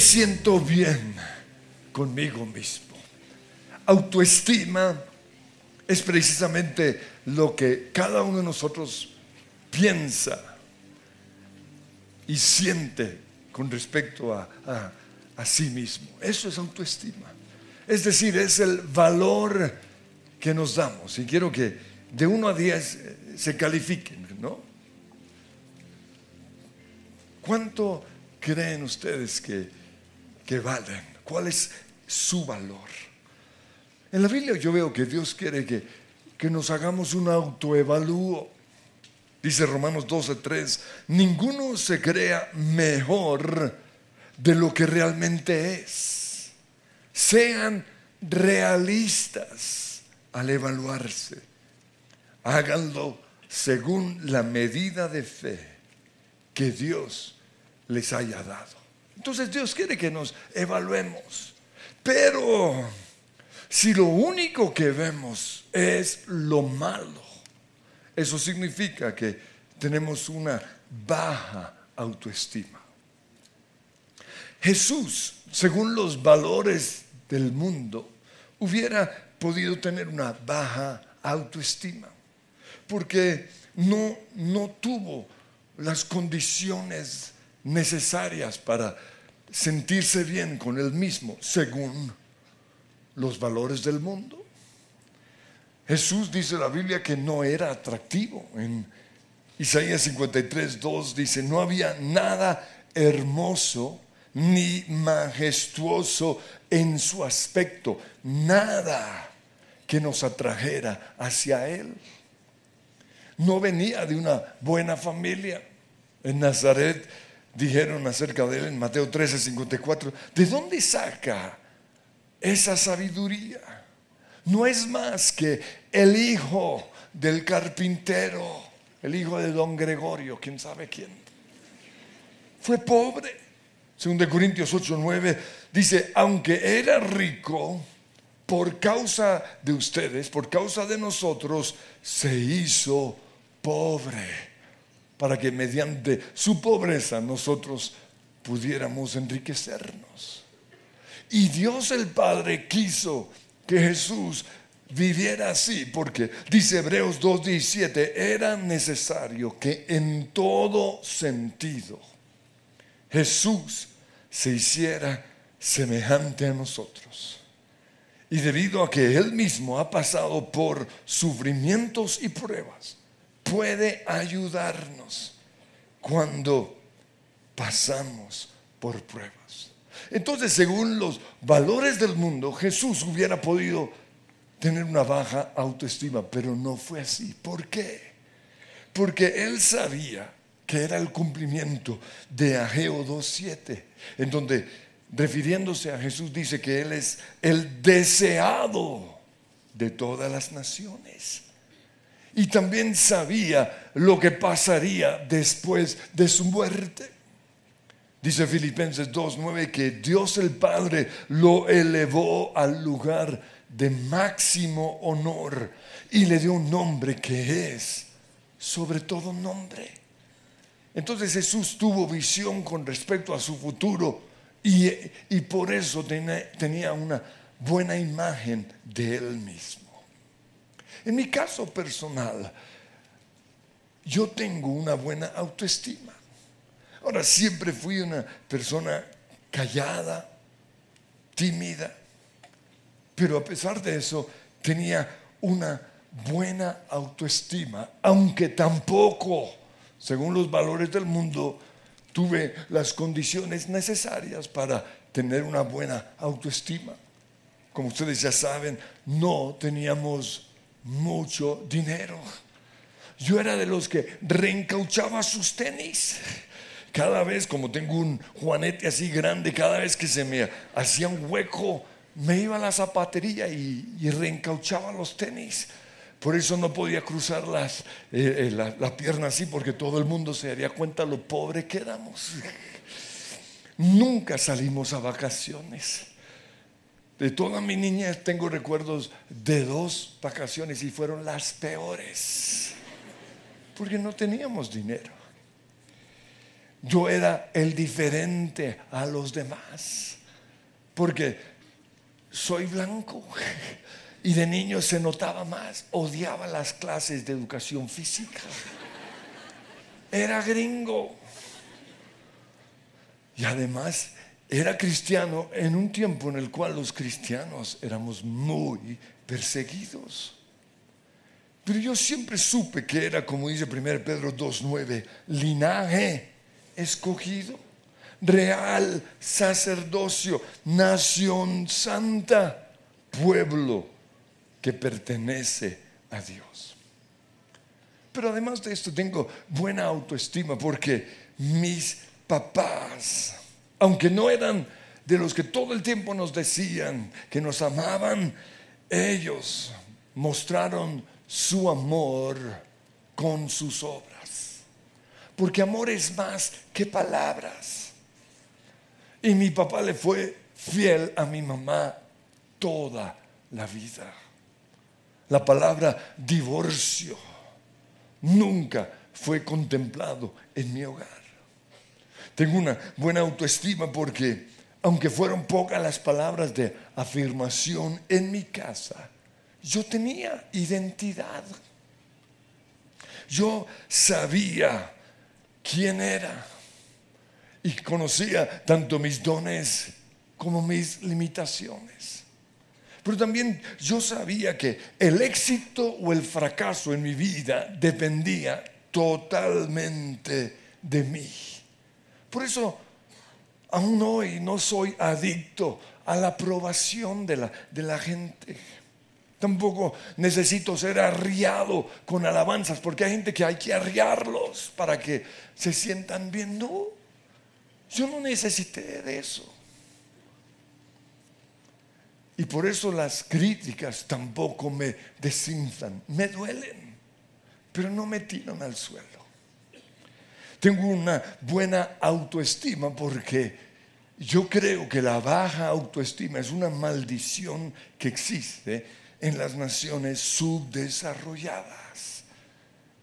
siento bien conmigo mismo. Autoestima es precisamente lo que cada uno de nosotros piensa y siente con respecto a, a, sí mismo. Eso es autoestima. Es decir, es el valor que nos damos. Y quiero que de 1 a 10 eh, se califiquen, ¿no? ¿Cuánto creen ustedes que, que valen? ¿Cuál es su valor? En la Biblia yo veo que Dios quiere que, que nos hagamos un autoevalúo. Dice Romanos 12:3, ninguno se crea mejor de lo que realmente es. Sean realistas al evaluarse. Háganlo según la medida de fe que Dios les haya dado. Entonces Dios quiere que nos evaluemos. Pero si lo único que vemos es lo malo, eso significa que tenemos una baja autoestima. Jesús, según los valores del mundo, hubiera podido tener una baja autoestima, porque no, no tuvo las condiciones necesarias para sentirse bien con él mismo, según los valores del mundo. Jesús dice la Biblia que no era atractivo. En Isaías 53, 2 dice, no había nada hermoso ni majestuoso en su aspecto, nada que nos atrajera hacia Él. No venía de una buena familia. En Nazaret dijeron acerca de Él en Mateo 13, 54, ¿de dónde saca esa sabiduría? no es más que el hijo del carpintero, el hijo de don Gregorio, quién sabe quién. Fue pobre. Según de Corintios 8, 9, dice, aunque era rico, por causa de ustedes, por causa de nosotros, se hizo pobre, para que mediante su pobreza nosotros pudiéramos enriquecernos. Y Dios el Padre quiso que Jesús viviera así, porque dice Hebreos 2.17, era necesario que en todo sentido Jesús se hiciera semejante a nosotros. Y debido a que Él mismo ha pasado por sufrimientos y pruebas, puede ayudarnos cuando pasamos por pruebas. Entonces, según los valores del mundo, Jesús hubiera podido tener una baja autoestima, pero no fue así. ¿Por qué? Porque él sabía que era el cumplimiento de Ageo 2.7, en donde refiriéndose a Jesús dice que él es el deseado de todas las naciones. Y también sabía lo que pasaría después de su muerte. Dice Filipenses 2.9 que Dios el Padre lo elevó al lugar de máximo honor y le dio un nombre que es sobre todo nombre. Entonces Jesús tuvo visión con respecto a su futuro y, y por eso tenía, tenía una buena imagen de él mismo. En mi caso personal, yo tengo una buena autoestima. Ahora, siempre fui una persona callada, tímida, pero a pesar de eso tenía una buena autoestima, aunque tampoco, según los valores del mundo, tuve las condiciones necesarias para tener una buena autoestima. Como ustedes ya saben, no teníamos mucho dinero. Yo era de los que reencauchaba sus tenis cada vez, como tengo un juanete así grande, cada vez que se me hacía un hueco, me iba a la zapatería y, reencauchaba los tenis. Por eso no podía cruzar las, eh, eh, la, pierna así, porque todo el mundo se daría cuenta lo pobre que éramos. Nunca salimos a vacaciones. De toda mi niñez tengo recuerdos de dos vacaciones y fueron las peores, porque no teníamos dinero. yo era el diferente a los demás. Porque soy blanco. Y de niño se notaba más. Odiaba las clases de educación física. Era gringo. Y además era cristiano en un tiempo en el cual los cristianos éramos muy perseguidos. Pero yo siempre supe que era, como dice 1 Pedro 2.9, linaje escogido, real sacerdocio, nación santa, pueblo que pertenece a Dios. Pero además de esto tengo buena autoestima porque mis papás, aunque no eran de los que todo el tiempo nos decían que nos amaban, ellos mostraron su amor con sus obras. Porque amor es más que palabras. Y mi papá le fue fiel a mi mamá toda la vida. La palabra divorcio nunca fue contemplado en mi hogar. Tengo una buena autoestima porque, aunque fueron pocas las palabras de afirmación en mi casa, yo tenía identidad. Yo sabía quién era y conocía tanto mis dones como mis limitaciones. Pero también yo sabía que el éxito o el fracaso en mi vida dependía totalmente de mí. Por eso, aún hoy no soy adicto a la aprobación de la, de la gente. Tampoco necesito ser arriado con alabanzas, porque hay gente que hay que arriarlos para que se sientan bien. No, yo no necesité de eso. Y por eso las críticas tampoco me desinflan, me duelen, pero no me tiran al suelo. Tengo una buena autoestima porque yo creo que la baja autoestima es una maldición que existe en las naciones subdesarrolladas.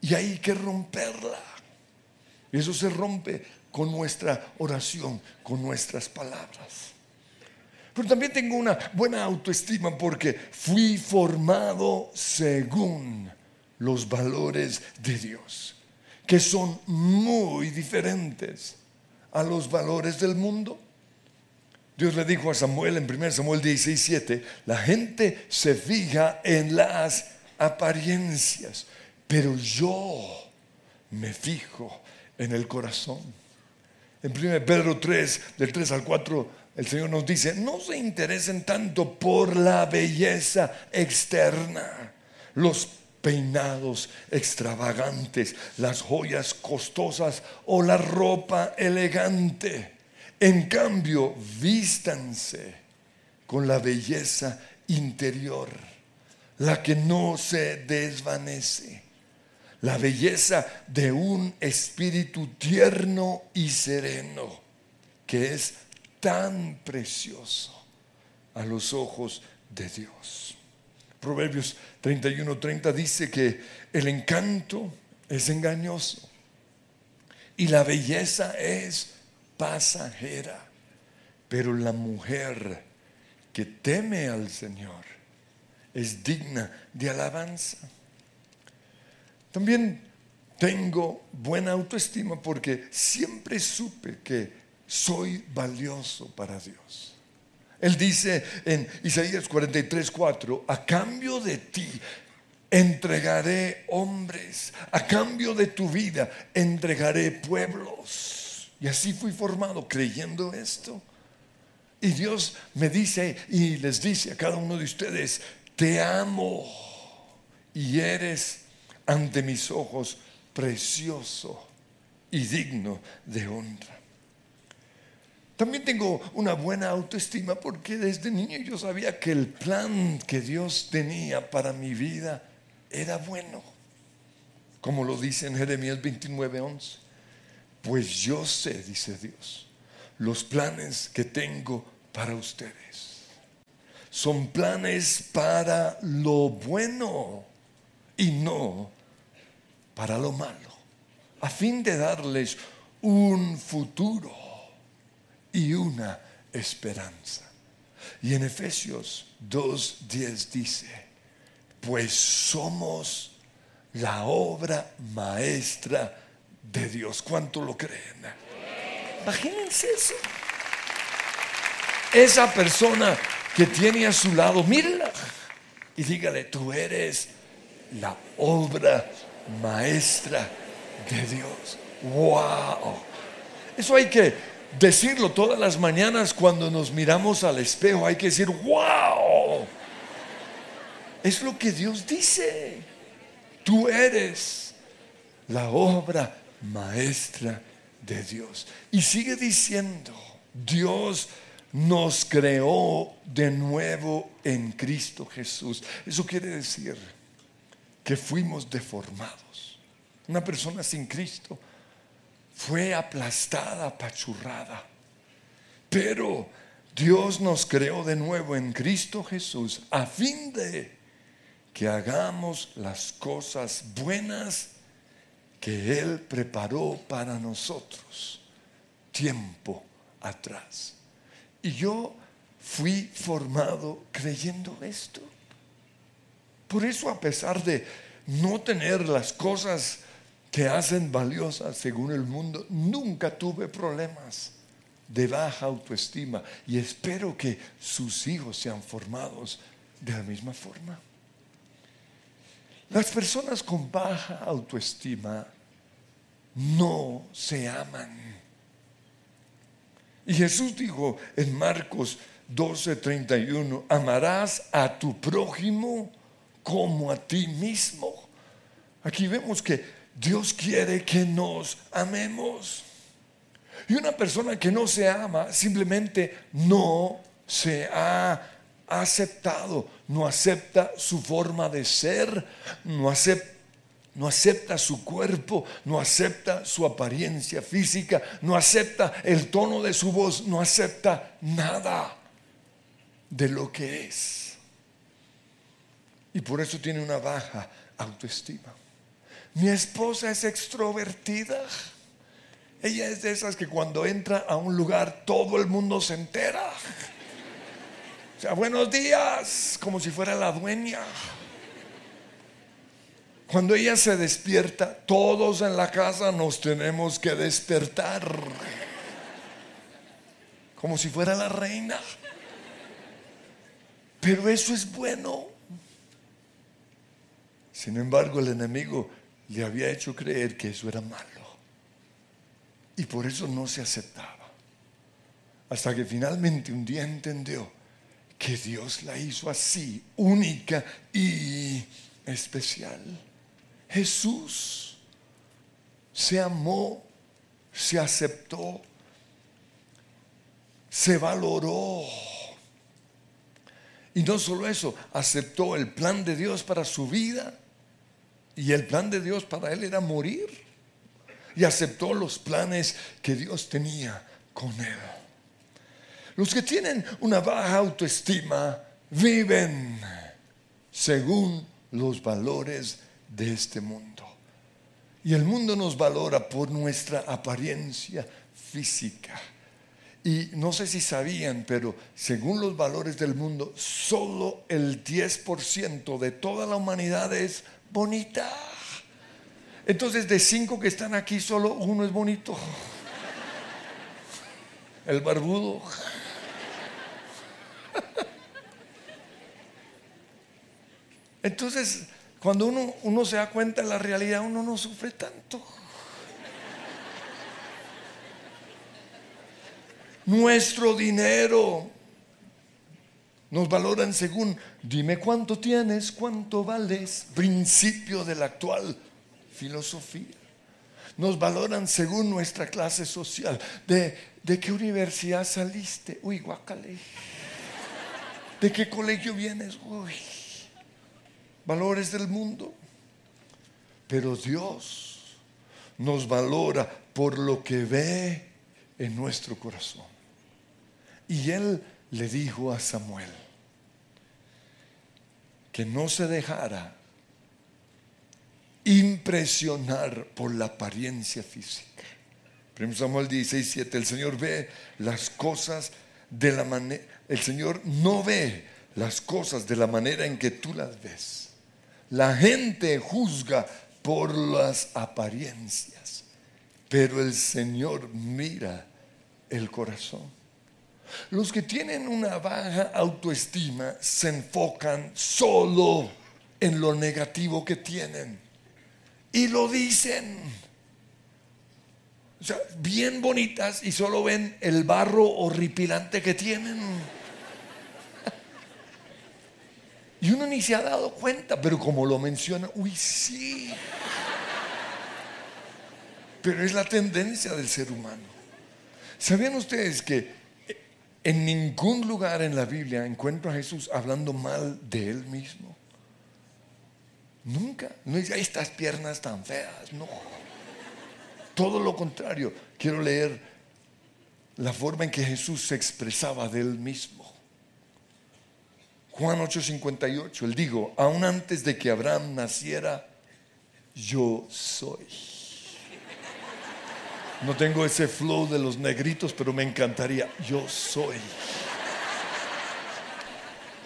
Y hay que romperla. Eso se rompe con nuestra oración, con nuestras palabras. Pero también tengo una buena autoestima porque fui formado según los valores de Dios, que son muy diferentes a los valores del mundo. Dios le dijo a Samuel en 1 Samuel 16, 7, la gente se fija en las apariencias, pero yo me fijo en el corazón. En 1 Pedro 3, del 3 al 4, el Señor nos dice, no se interesen tanto por la belleza externa, los peinados extravagantes, las joyas costosas o la ropa elegante. En cambio, vístanse con la belleza interior, la que no se desvanece, la belleza de un espíritu tierno y sereno, que es tan precioso a los ojos de Dios. Proverbios 31, 30 dice que el encanto es engañoso y la belleza es pasajera, pero la mujer que teme al Señor es digna de alabanza. También tengo buena autoestima porque siempre supe que soy valioso para Dios. Él dice en Isaías 43, 4, a cambio de ti entregaré hombres, a cambio de tu vida entregaré pueblos. Y así fui formado creyendo esto. Y Dios me dice y les dice a cada uno de ustedes, te amo y eres ante mis ojos precioso y digno de honra. También tengo una buena autoestima porque desde niño yo sabía que el plan que Dios tenía para mi vida era bueno. Como lo dice en Jeremías 29:11. Pues yo sé, dice Dios, los planes que tengo para ustedes. Son planes para lo bueno y no para lo malo. A fin de darles un futuro y una esperanza. Y en Efesios 2.10 dice, pues somos la obra maestra de Dios. ¿Cuánto lo creen? Imagínense eso. Esa persona que tiene a su lado, mírala y dígale, tú eres la obra maestra de Dios. ¡Wow! Eso hay que decirlo todas las mañanas cuando nos miramos al espejo. Hay que decir, ¡Wow! Es lo que Dios dice. Tú eres la obra maestra de Dios. Y sigue diciendo, Dios nos creó de nuevo en Cristo Jesús. Eso quiere decir que fuimos deformados. Una persona sin Cristo fue aplastada, apachurrada. Pero Dios nos creó de nuevo en Cristo Jesús a fin de que hagamos las cosas buenas que Él preparó para nosotros tiempo atrás. Y yo fui formado creyendo esto. Por eso a pesar de no tener las cosas que hacen valiosas según el mundo, nunca tuve problemas de baja autoestima y espero que sus hijos sean formados de la misma forma. Las personas con baja autoestima no se aman. Y Jesús dijo en Marcos 12:31, amarás a tu prójimo como a ti mismo. Aquí vemos que Dios quiere que nos amemos. Y una persona que no se ama simplemente no se ha aceptado, no acepta su forma de ser, no acepta su cuerpo, no acepta su apariencia física, no acepta el tono de su voz, no acepta nada de lo que es. Y por eso tiene una baja autoestima. Mi esposa es extrovertida. Ella es de esas que cuando entra a un lugar todo el mundo se entera. O sea, buenos días, como si fuera la dueña. Cuando ella se despierta, todos en la casa nos tenemos que despertar. Como si fuera la reina. Pero eso es bueno. Sin embargo, el enemigo le había hecho creer que eso era malo. Y por eso no se aceptaba. Hasta que finalmente un día entendió que Dios la hizo así, única y especial. Jesús se amó, se aceptó, se valoró. Y no solo eso, aceptó el plan de Dios para su vida. Y el plan de Dios para él era morir. Y aceptó los planes que Dios tenía con él. Los que tienen una baja autoestima viven según los valores de este mundo. Y el mundo nos valora por nuestra apariencia física. Y no sé si sabían, pero según los valores del mundo, solo el 10% de toda la humanidad es bonita. Entonces, de cinco que están aquí, solo uno es bonito. El barbudo. Entonces, cuando uno, uno se da cuenta de la realidad, uno no sufre tanto. Nuestro dinero nos valoran según, dime cuánto tienes, cuánto vales, principio de la actual filosofía. Nos valoran según nuestra clase social. ¿De, de qué universidad saliste? Uy, guacale. ¿De qué colegio vienes? Uy valores del mundo. Pero Dios nos valora por lo que ve en nuestro corazón. Y Él le dijo a Samuel que no se dejara impresionar por la apariencia física, 1 Samuel 16, 7. El Señor ve las cosas de la manera. El Señor no ve las cosas de la manera en que tú las ves. La gente juzga por las apariencias, pero el Señor mira el corazón. Los que tienen una baja autoestima se enfocan solo en lo negativo que tienen y lo dicen. O sea, bien bonitas y solo ven el barro horripilante que tienen. Y uno ni se ha dado cuenta, pero como lo menciona, uy, sí. Pero es la tendencia del ser humano. ¿Sabían ustedes que en ningún lugar en la Biblia encuentro a Jesús hablando mal de él mismo? Nunca. No dice, estas piernas tan feas, no. Todo lo contrario. Quiero leer la forma en que Jesús se expresaba de él mismo. Juan 8:58, él dijo, aún antes de que Abraham naciera, yo soy. No tengo ese flow de los negritos, pero me encantaría. Yo soy.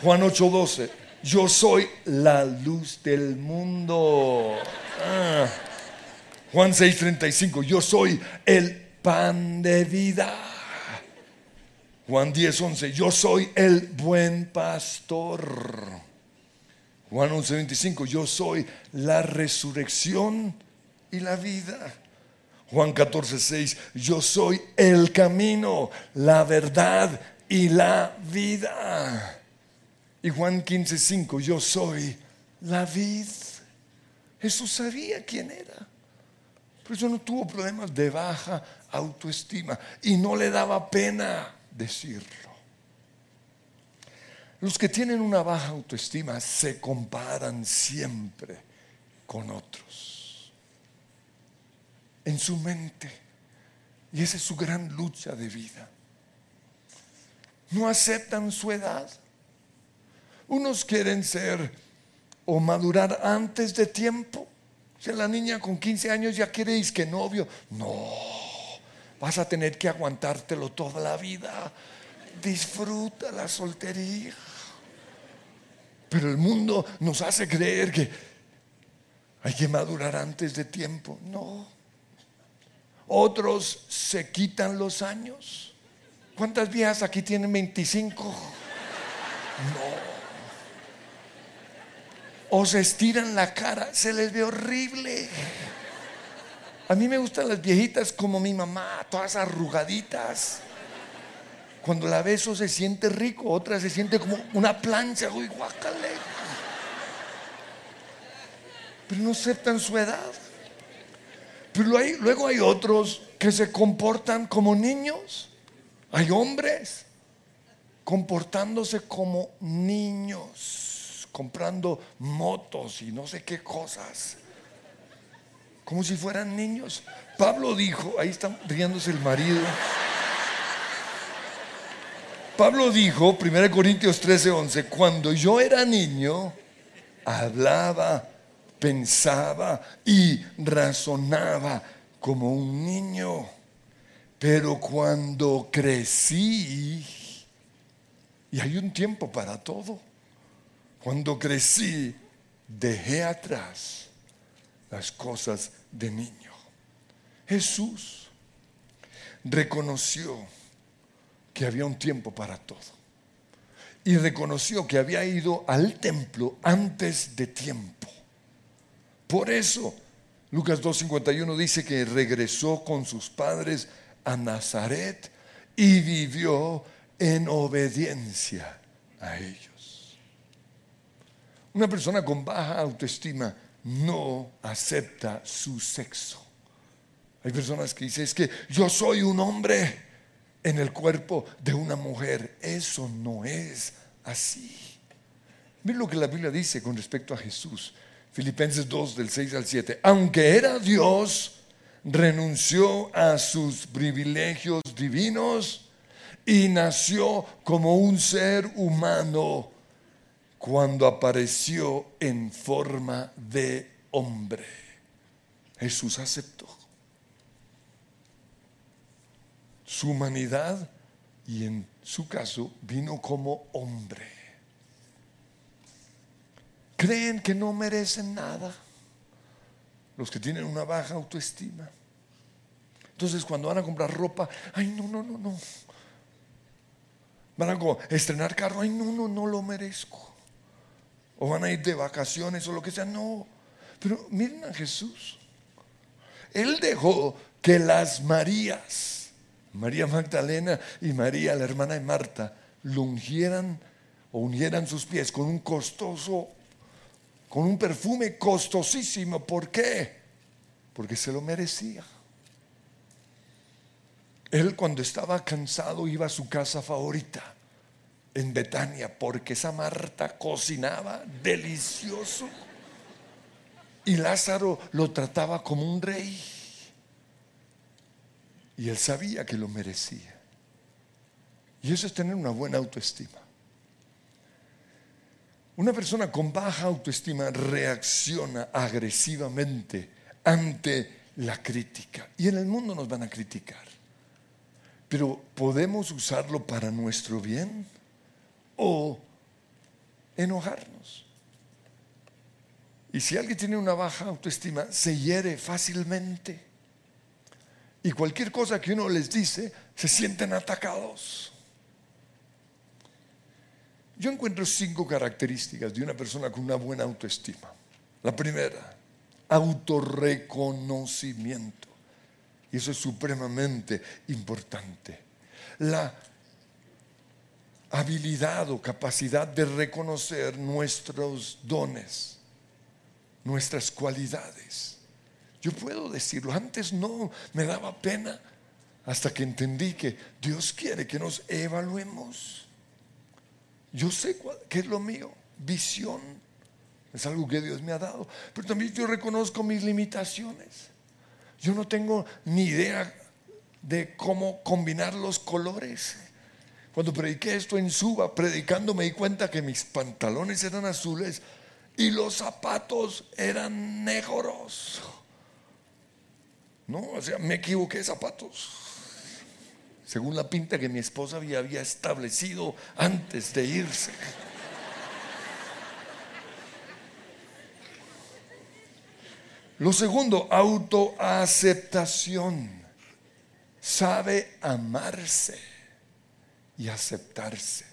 Juan 8:12. Yo soy la luz del mundo. Ah. Juan 6:35. Yo soy el pan de vida. Juan 10:11. Yo soy el buen pastor. Juan 11:25. Yo soy la resurrección y la vida. Juan 14, 6, yo soy el camino, la verdad y la vida. Y Juan 15, 5, yo soy la vid. Jesús sabía quién era. Por eso no tuvo problemas de baja autoestima y no le daba pena decirlo. Los que tienen una baja autoestima se comparan siempre con otros en su mente. Y esa es su gran lucha de vida. No aceptan su edad. Unos quieren ser o madurar antes de tiempo. Sea, la niña con 15 años ya queréis que novio. No, vas a tener que aguantártelo toda la vida. Disfruta la soltería. Pero el mundo nos hace creer que hay que madurar antes de tiempo. No. Otros se quitan los años. ¿Cuántas viejas aquí tienen 25? No. O se estiran la cara, se les ve horrible. A mí me gustan las viejitas como mi mamá, todas arrugaditas. Cuando la beso se siente rico, otra se siente como una plancha, uy, guacale. Pero no aceptan su edad. Pero luego hay otros que se comportan como niños. Hay hombres comportándose como niños, comprando motos y no sé qué cosas. Como si fueran niños. Pablo dijo, ahí está riéndose el marido. Pablo dijo, 1 Corintios 13, 11, cuando yo era niño, hablaba pensaba y razonaba como un niño. Pero cuando crecí, y hay un tiempo para todo, cuando crecí, dejé atrás las cosas de niño. Jesús reconoció que había un tiempo para todo. Y reconoció que había ido al templo antes de tiempo. Por eso, Lucas 2.51 dice que regresó con sus padres a Nazaret y vivió en obediencia a ellos. Una persona con baja autoestima no acepta su sexo. Hay personas que dicen, es que yo soy un hombre en el cuerpo de una mujer. Eso no es así. Miren lo que la Biblia dice con respecto a Jesús. Filipenses 2 del 6 al 7. Aunque era Dios, renunció a sus privilegios divinos y nació como un ser humano cuando apareció en forma de hombre. Jesús aceptó. su humanidad y en su caso vino como hombre. Creen que no merecen nada los que tienen una baja autoestima. Entonces cuando van a comprar ropa, ay, no, no, no, no. Van a estrenar carro, ay, no, no, no lo merezco. O van a ir de vacaciones o lo que sea, no. Pero miren a Jesús. Él dejó que las Marías, María Magdalena y María, la hermana de Marta, lo ungieran o unieran sus pies con un costoso, con un perfume costosísimo. ¿Por qué? Porque se lo merecía. Él cuando estaba cansado iba a su casa favorita en Betania porque esa Marta cocinaba delicioso y Lázaro lo trataba como un rey. Y él sabía que lo merecía. Y eso es tener una buena autoestima. Una persona con baja autoestima reacciona agresivamente ante la crítica. Y en el mundo nos van a criticar. Pero ¿podemos usarlo para nuestro bien o enojarnos? Y si alguien tiene una baja autoestima, se hiere fácilmente. Y cualquier cosa que uno les dice, se sienten atacados. Yo encuentro cinco características de una persona con una buena autoestima. La primera, autorreconocimiento. Y eso es supremamente importante. La habilidad o capacidad de reconocer nuestros dones, nuestras cualidades. Yo puedo decirlo, antes no me daba pena hasta que entendí que Dios quiere que nos evaluemos. Yo sé qué es lo mío, visión, es algo que Dios me ha dado, pero también yo reconozco mis limitaciones. Yo no tengo ni idea de cómo combinar los colores. Cuando prediqué esto en Suba, predicando me di cuenta que mis pantalones eran azules y los zapatos eran negros. No, o sea, me equivoqué de zapatos. Según la pinta que mi esposa había, establecido antes de irse. Lo segundo, autoaceptación. Sabe amarse y aceptarse.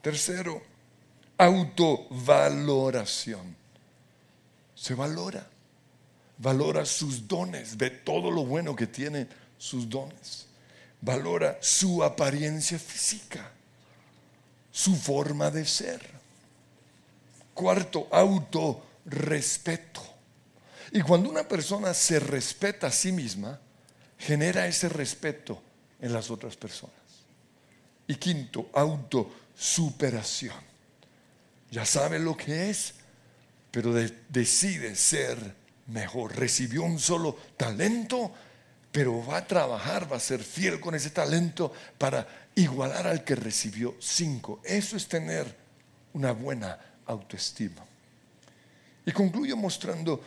Tercero, autovaloración. Se valora. Valora sus dones, ve todo lo bueno que tienen sus dones. Valora su apariencia física, su forma de ser. Cuarto, autorrespeto. Y cuando una persona se respeta a sí misma, genera ese respeto en las otras personas. Y quinto, autosuperación. Ya sabe lo que es, pero decide ser mejor. Recibió un solo talento, pero va a trabajar, va a ser fiel con ese talento para igualar al que recibió cinco. Eso es tener una buena autoestima. Y concluyo mostrando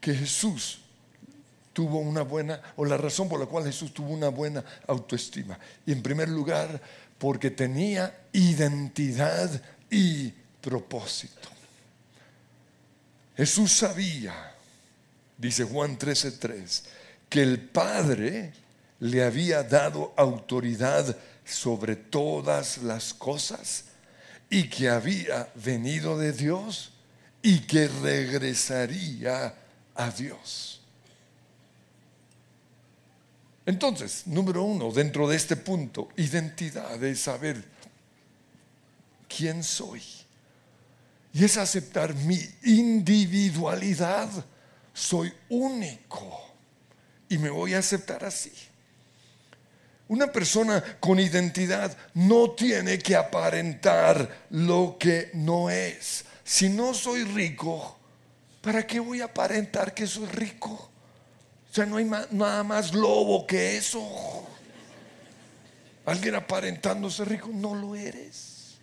que Jesús tuvo una buena, o la razón por la cual Jesús tuvo una buena autoestima. Y en primer lugar, porque tenía identidad y propósito. Jesús sabía, dice Juan 13:3, que el Padre le había dado autoridad sobre todas las cosas y que había venido de Dios y que regresaría a Dios. Entonces, número uno, dentro de este punto, identidad es saber quién soy. Y es aceptar mi individualidad. Soy único y me voy a aceptar así. Una persona con identidad no tiene que aparentar lo que no es. Si no soy rico, ¿Para qué voy a aparentar que soy rico? O sea, no hay nada más lobo que eso. Alguien aparentándose rico, no lo eres.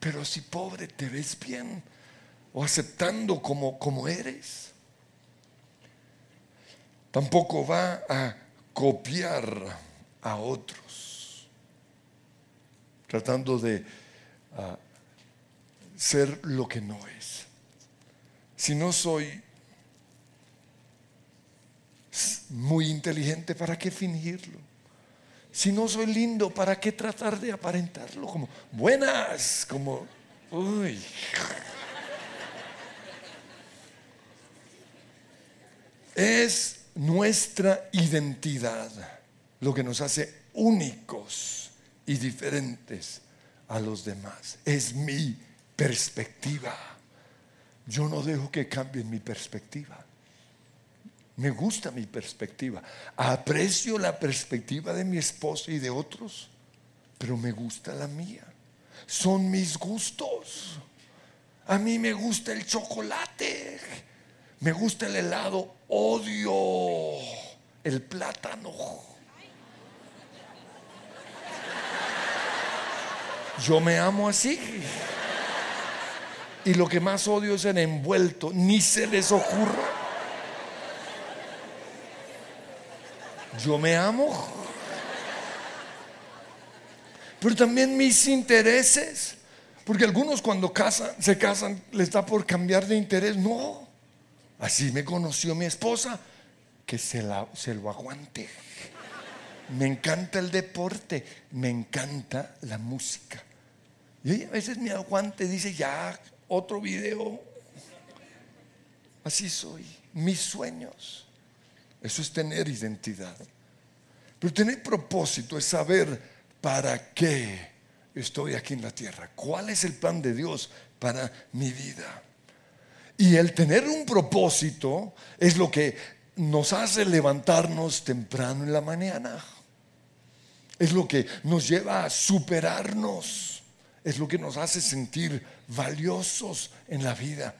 Pero si pobre te ves bien o aceptando como, como eres. Tampoco va a copiar a otros, tratando de ah, ser lo que no es. Si no soy muy inteligente, ¿para qué fingirlo? Si no soy lindo, ¿para qué tratar de aparentarlo? Como buenas, como, uy. Es nuestra identidad lo que nos hace únicos y diferentes a los demás. Es mi perspectiva. Yo no dejo que cambien mi perspectiva. Me gusta mi perspectiva. Aprecio la perspectiva de mi esposa y de otros, pero me gusta la mía. Son mis gustos. A mí me gusta el chocolate. Me gusta el helado. Odio el plátano. Yo me amo así. Y lo que más odio es el envuelto. Ni se les ocurra. Yo me amo. Pero también mis intereses. Porque algunos cuando casan, se casan les da por cambiar de interés. No. Así me conoció mi esposa. Que se, se lo aguante. Me encanta el deporte. Me encanta la música. Y a veces me aguante, dice, ya, otro video. Así soy. Mis sueños. Eso es tener identidad. Pero tener propósito es saber para qué estoy aquí en la tierra. ¿Cuál es el plan de Dios para mi vida? Y el tener un propósito es lo que nos hace levantarnos temprano en la mañana. Es lo que nos lleva a superarnos es lo que nos hace sentir valiosos en la vida.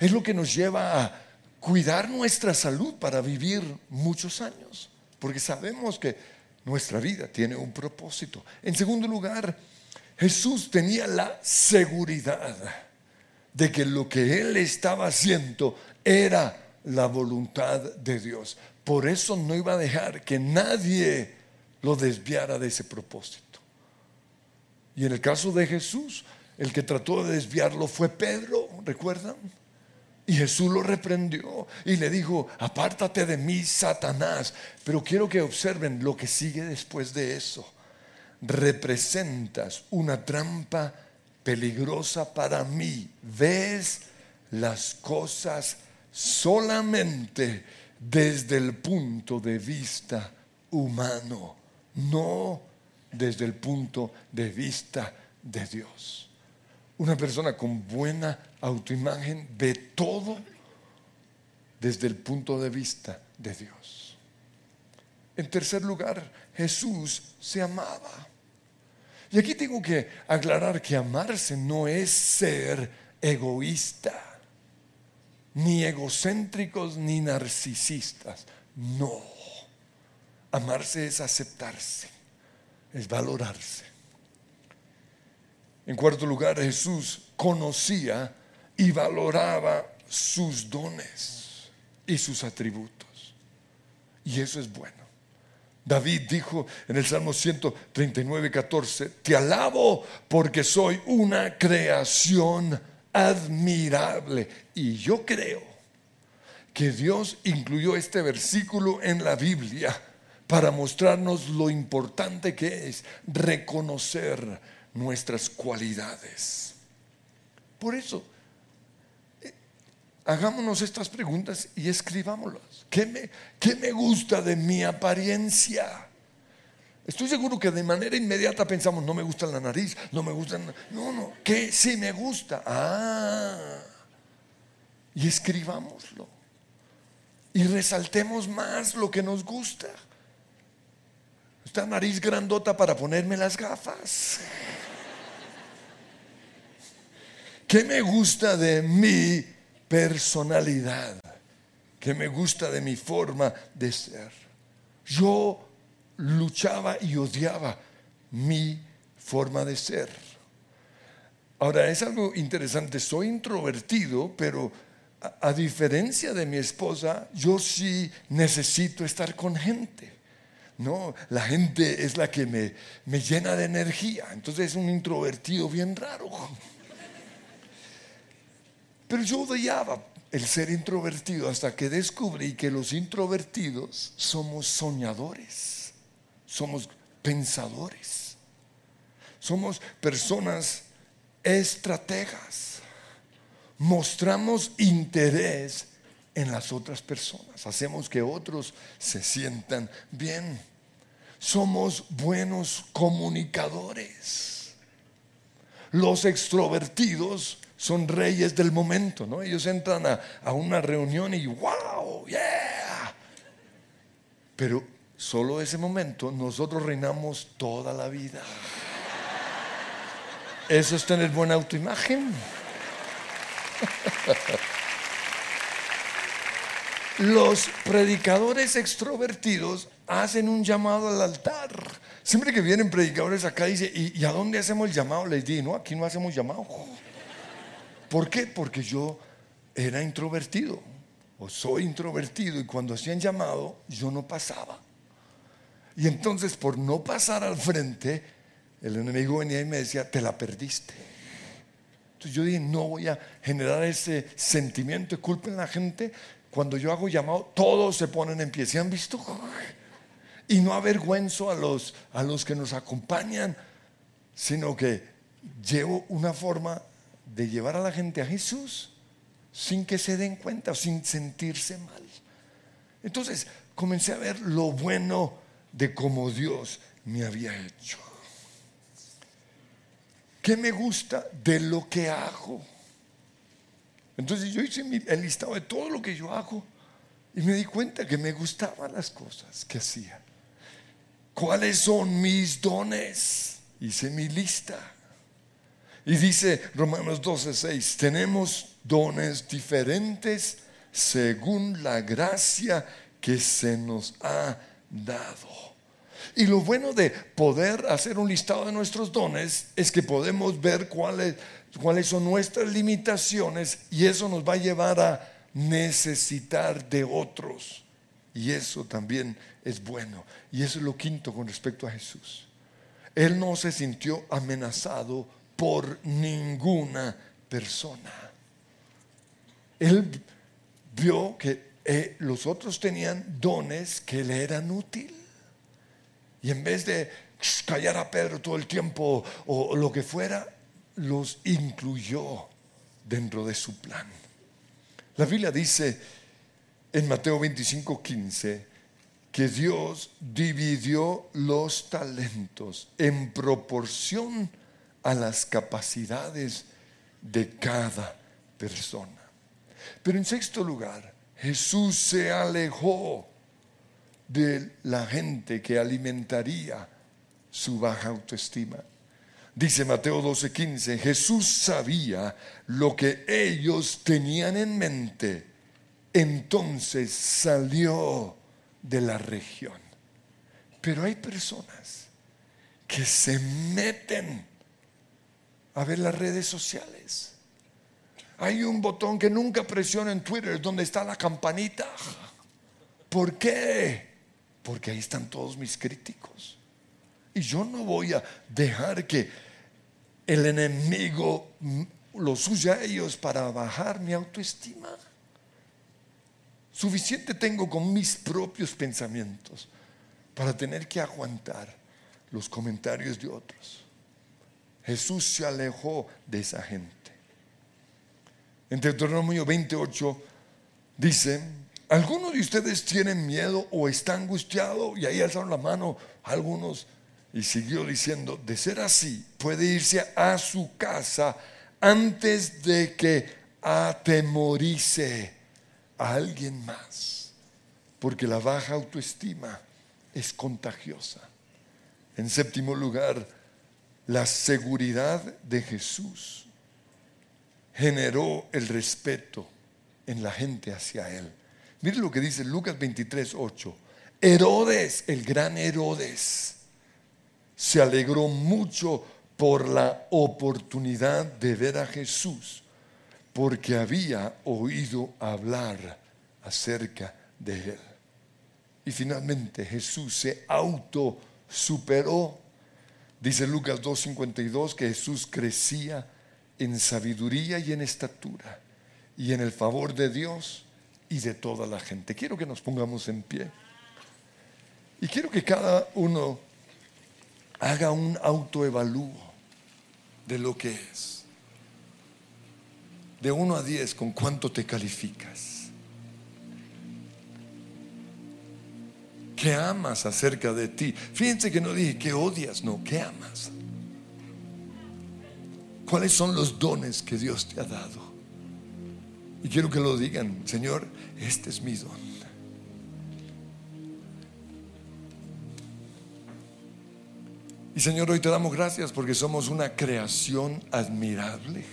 Es lo que nos lleva a cuidar nuestra salud para vivir muchos años, porque sabemos que nuestra vida tiene un propósito. En segundo lugar, Jesús tenía la seguridad de que lo que él estaba haciendo era la voluntad de Dios. Por eso no iba a dejar que nadie lo desviara de ese propósito. Y en el caso de Jesús, el que trató de desviarlo fue Pedro, ¿recuerdan? Y Jesús lo reprendió y le dijo, apártate de mí, Satanás. Pero quiero que observen lo que sigue después de eso. Representas una trampa peligrosa para mí. Ves las cosas solamente desde el punto de vista humano, no desde el punto de vista de Dios. Una persona con buena autoimagen ve todo desde el punto de vista de Dios. En tercer lugar, Jesús se amaba. Y aquí tengo que aclarar que amarse no es ser egoísta, ni egocéntricos, ni narcisistas. No. Amarse es aceptarse es valorarse. En cuarto lugar, Jesús conocía y valoraba sus dones y sus atributos. Y eso es bueno. David dijo en el Salmo 139, 14, te alabo porque soy una creación admirable. Y yo creo que Dios incluyó este versículo en la Biblia para mostrarnos lo importante que es reconocer nuestras cualidades. Por eso, hagámonos estas preguntas y escribámoslas. ¿Qué me, ¿Qué me gusta de mi apariencia? Estoy seguro que de manera inmediata pensamos, no me gusta la nariz, no me gusta... No, no, que sí me gusta. Ah, y escribámoslo. Y resaltemos más lo que nos gusta esta nariz grandota para ponerme las gafas. ¿Qué me gusta de mi personalidad? ¿Qué me gusta de mi forma de ser? Yo luchaba y odiaba mi forma de ser. Ahora, es algo interesante, soy introvertido, pero a, diferencia de mi esposa, yo sí necesito estar con gente. no, la gente es la que me, me llena de energía. Entonces es un introvertido bien raro. Pero yo odiaba el ser introvertido hasta que descubrí que los introvertidos somos soñadores, somos pensadores, somos personas estrategas, mostramos interés en las otras personas, hacemos que otros se sientan bien, somos buenos comunicadores. Los extrovertidos son reyes del momento, ¿no? Ellos entran a, una reunión y wow, yeah. Pero solo ese momento nosotros reinamos toda la vida. Eso es tener buena autoimagen. Los predicadores extrovertidos hacen un llamado al altar. Siempre que vienen predicadores acá dice, ¿y, a dónde hacemos el llamado? Les digo, no, aquí no hacemos llamado. ¿Por qué? Porque yo era introvertido o soy introvertido y cuando hacían llamado yo no pasaba. Y entonces por no pasar al frente, el enemigo venía y me decía, te la perdiste. Entonces yo dije, no voy a generar ese sentimiento de culpa en la gente. Cuando yo hago llamado, todos se ponen en pie. ¿Se han visto? Y no avergüenzo a los, a los que nos acompañan, sino que llevo una forma de llevar a la gente a Jesús sin que se den cuenta sin sentirse mal. Entonces comencé a ver lo bueno de cómo Dios me había hecho. ¿Qué me gusta de lo que hago? Entonces yo hice el listado de todo lo que yo hago y me di cuenta que me gustaban las cosas que hacía. ¿Cuáles son mis dones? Hice mi lista. Y dice Romanos 12:6, tenemos dones diferentes según la gracia que se nos ha dado. Y lo bueno de poder hacer un listado de nuestros dones es que podemos ver cuáles, cuáles son nuestras limitaciones y eso nos va a llevar a necesitar de otros. Y eso también es bueno. Y eso es lo quinto con respecto a Jesús. Él no se sintió amenazado por ninguna persona. Él vio que eh, los otros tenían dones que le eran útiles. Y en vez de callar a Pedro todo el tiempo o lo que fuera, los incluyó dentro de su plan. La Biblia dice en Mateo 25, 15 que Dios dividió los talentos en proporción a las capacidades de cada persona. Pero en sexto lugar, Jesús se alejó de la gente que alimentaría su baja autoestima. Dice Mateo 12:15, Jesús sabía lo que ellos tenían en mente, entonces salió de la región. Pero hay personas que se meten a ver las redes sociales. Hay un botón que nunca presiona en Twitter donde está la campanita. ¿Por qué? Porque ahí están todos mis críticos. Y yo no voy a dejar que el enemigo los use a ellos para bajar mi autoestima. Suficiente tengo con mis propios pensamientos para tener que aguantar los comentarios de otros. Jesús se alejó de esa gente. En Deuteronomio 28 dice, algunos de ustedes tienen miedo o están angustiados y ahí alzaron la mano algunos y siguió diciendo, de ser así, puede irse a su casa antes de que atemorice a alguien más, porque la baja autoestima es contagiosa. En séptimo lugar, la seguridad de Jesús generó el respeto en la gente hacia él. Mire lo que dice Lucas 23, 8. Herodes, el gran Herodes, se alegró mucho por la oportunidad de ver a Jesús, porque había oído hablar acerca de él. Y finalmente Jesús se auto superó. Dice Lucas 2.52 que Jesús crecía en sabiduría y en estatura y en el favor de Dios y de toda la gente. Quiero que nos pongamos en pie. Y quiero que cada uno haga un autoevalúo de lo que es. De 1 a 10, ¿con cuánto te calificas? ¿Qué amas acerca de ti? Fíjense que no dije que odias, no, ¿qué amas? ¿Cuáles son los dones que Dios te ha dado? Y quiero que lo digan, Señor, este es mi don. Y Señor, hoy te damos gracias porque somos una creación admirable.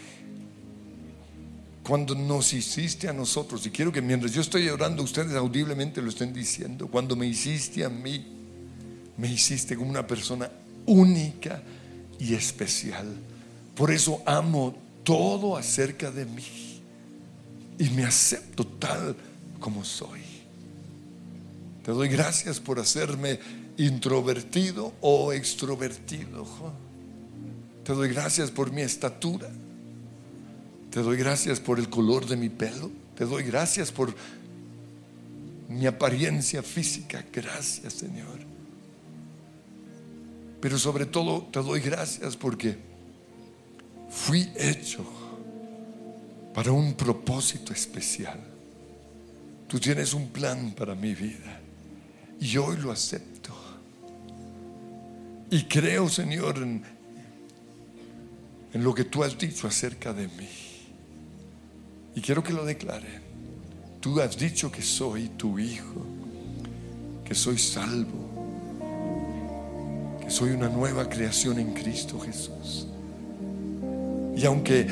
Cuando nos hiciste a nosotros, y quiero que mientras yo estoy orando, ustedes audiblemente lo estén diciendo, cuando me hiciste a mí, me hiciste como una persona única y especial. Por eso amo todo acerca de mí y me acepto tal como soy. Te doy gracias por hacerme introvertido o extrovertido. Te doy gracias por mi estatura. Te doy gracias por el color de mi pelo. Te doy gracias por mi apariencia física. Gracias, Señor. Pero sobre todo te doy gracias porque fui hecho para un propósito especial. Tú tienes un plan para mi vida y hoy lo acepto. Y creo, Señor, en, lo que tú has dicho acerca de mí. Y quiero que lo declare. Tú has dicho que soy tu hijo, que soy salvo, que soy una nueva creación en Cristo Jesús. Y aunque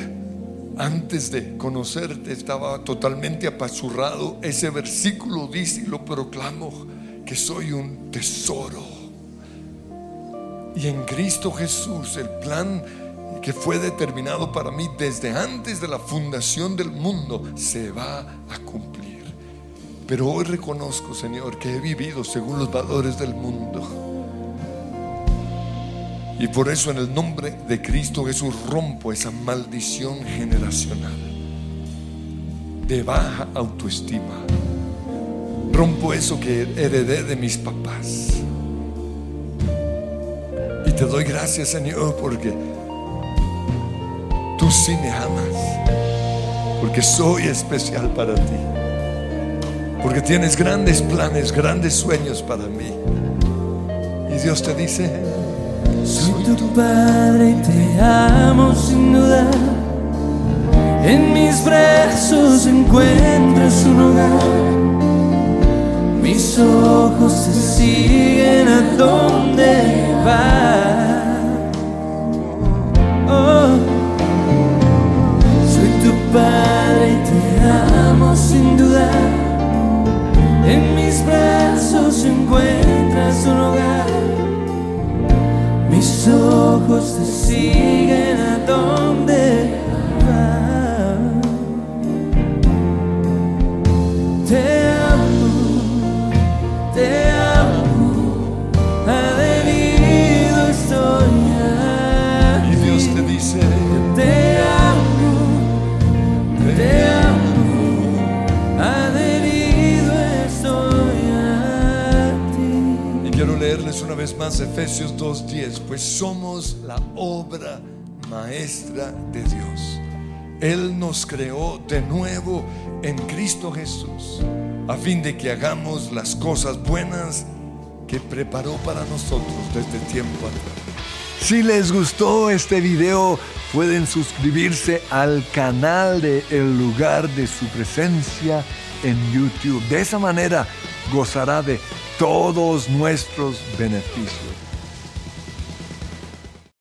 antes de conocerte estaba totalmente apachurrado, ese versículo dice y lo proclamo, que soy un tesoro y en Cristo Jesús, el plan que fue determinado para mí desde antes de la fundación del mundo, se va a cumplir. Pero hoy reconozco, Señor, que he vivido según los valores del mundo. Y por eso en el nombre de Cristo Jesús rompo esa maldición generacional de baja autoestima. Rompo eso que heredé de mis papás te doy gracias, Señor, porque tú sí me amas. Porque soy especial para ti. Porque tienes grandes planes, grandes sueños para mí. Y Dios te dice, soy tu padre y te amo sin duda. En mis brazos encuentras un hogar. Mis ojos se siguen a donde vas. Ojos te siguen vez más Efesios 2.10, pues somos la obra maestra de Dios. Él nos creó de nuevo en Cristo Jesús a fin de que hagamos las cosas buenas que preparó para nosotros desde tiempo atrás. Si les gustó este video, pueden suscribirse al canal de El lugar de su presencia en YouTube. De esa manera gozará de todos nuestros beneficios.